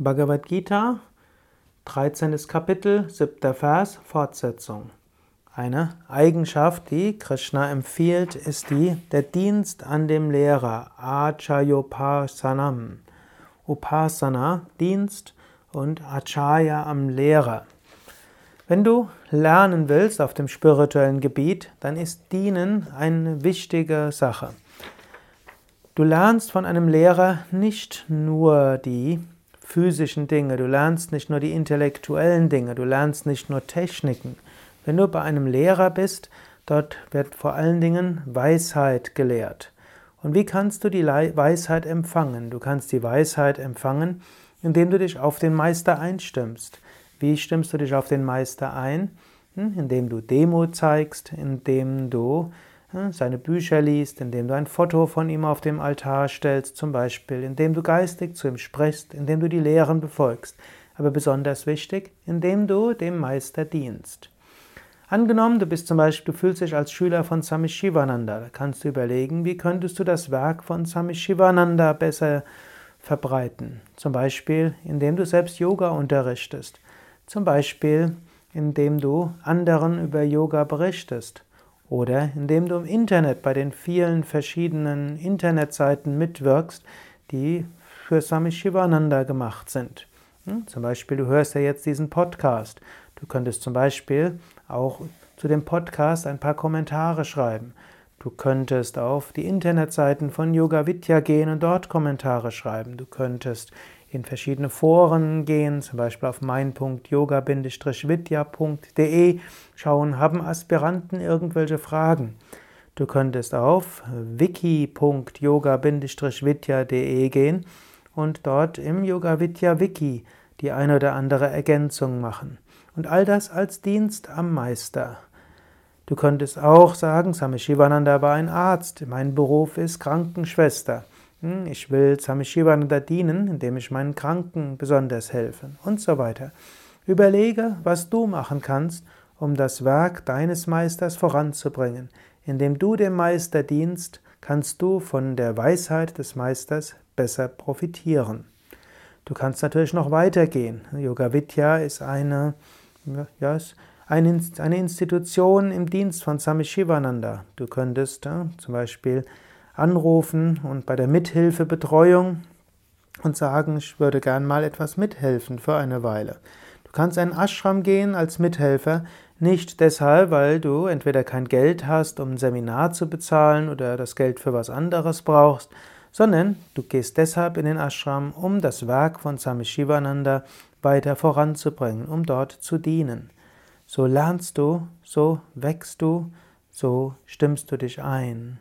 Bhagavad Gita, 13. Kapitel, 7. Vers, Fortsetzung. Eine Eigenschaft, die Krishna empfiehlt, ist die der Dienst an dem Lehrer, Achayopasanam. Upasana, Dienst und Achaya am Lehrer. Wenn du lernen willst auf dem spirituellen Gebiet, dann ist Dienen eine wichtige Sache. Du lernst von einem Lehrer nicht nur die physischen Dinge, du lernst nicht nur die intellektuellen Dinge, du lernst nicht nur Techniken. Wenn du bei einem Lehrer bist, dort wird vor allen Dingen Weisheit gelehrt. Und wie kannst du die Weisheit empfangen? Du kannst die Weisheit empfangen, indem du dich auf den Meister einstimmst. Wie stimmst du dich auf den Meister ein? Hm, indem du Demo zeigst, indem du seine Bücher liest, indem du ein Foto von ihm auf dem Altar stellst, zum Beispiel, indem du geistig zu ihm sprichst, indem du die Lehren befolgst, aber besonders wichtig, indem du dem Meister dienst. Angenommen, du bist zum Beispiel, du fühlst dich als Schüler von Swami Shivananda, da kannst du überlegen, wie könntest du das Werk von Swami Shivananda besser verbreiten. Zum Beispiel, indem du selbst Yoga unterrichtest. Zum Beispiel, indem du anderen über Yoga berichtest. Oder indem du im Internet bei den vielen verschiedenen Internetseiten mitwirkst, die für Swami Shivananda gemacht sind. Hm? Zum Beispiel, du hörst ja jetzt diesen Podcast. Du könntest zum Beispiel auch zu dem Podcast ein paar Kommentare schreiben. Du könntest auf die Internetseiten von Yoga Vidya gehen und dort Kommentare schreiben. Du könntest in verschiedene Foren gehen, zum Beispiel auf mein.yoga-vidya.de schauen, haben Aspiranten irgendwelche Fragen. Du könntest auf wiki.yoga-vidya.de gehen und dort im Yoga Vidya Wiki die eine oder andere Ergänzung machen. Und all das als Dienst am Meister. Du könntest auch sagen, Same Shivananda war ein Arzt, mein Beruf ist Krankenschwester. Hm, ich will Swami Shivananda dienen, indem ich meinen Kranken besonders helfe und so weiter. Überlege, was du machen kannst, um das Werk deines Meisters voranzubringen. Indem du dem Meister dienst, kannst du von der Weisheit des Meisters besser profitieren. Du kannst natürlich noch weitergehen. Yoga Vidya ist eine, ja, eine, eine Institution im Dienst von Swami Shivananda. Du könntest ja, zum Beispiel anrufen und bei der Mithilfebetreuung und sagen, ich würde gern mal etwas mithelfen für eine Weile. Du kannst in einen Ashram gehen als Mithelfer, nicht deshalb, weil du entweder kein Geld hast, um ein Seminar zu bezahlen oder das Geld für was anderes brauchst, sondern du gehst deshalb in den Ashram, um das Werk von Swami Shivananda weiter voranzubringen, um dort zu dienen. So lernst du, so wächst du, so stimmst du dich ein.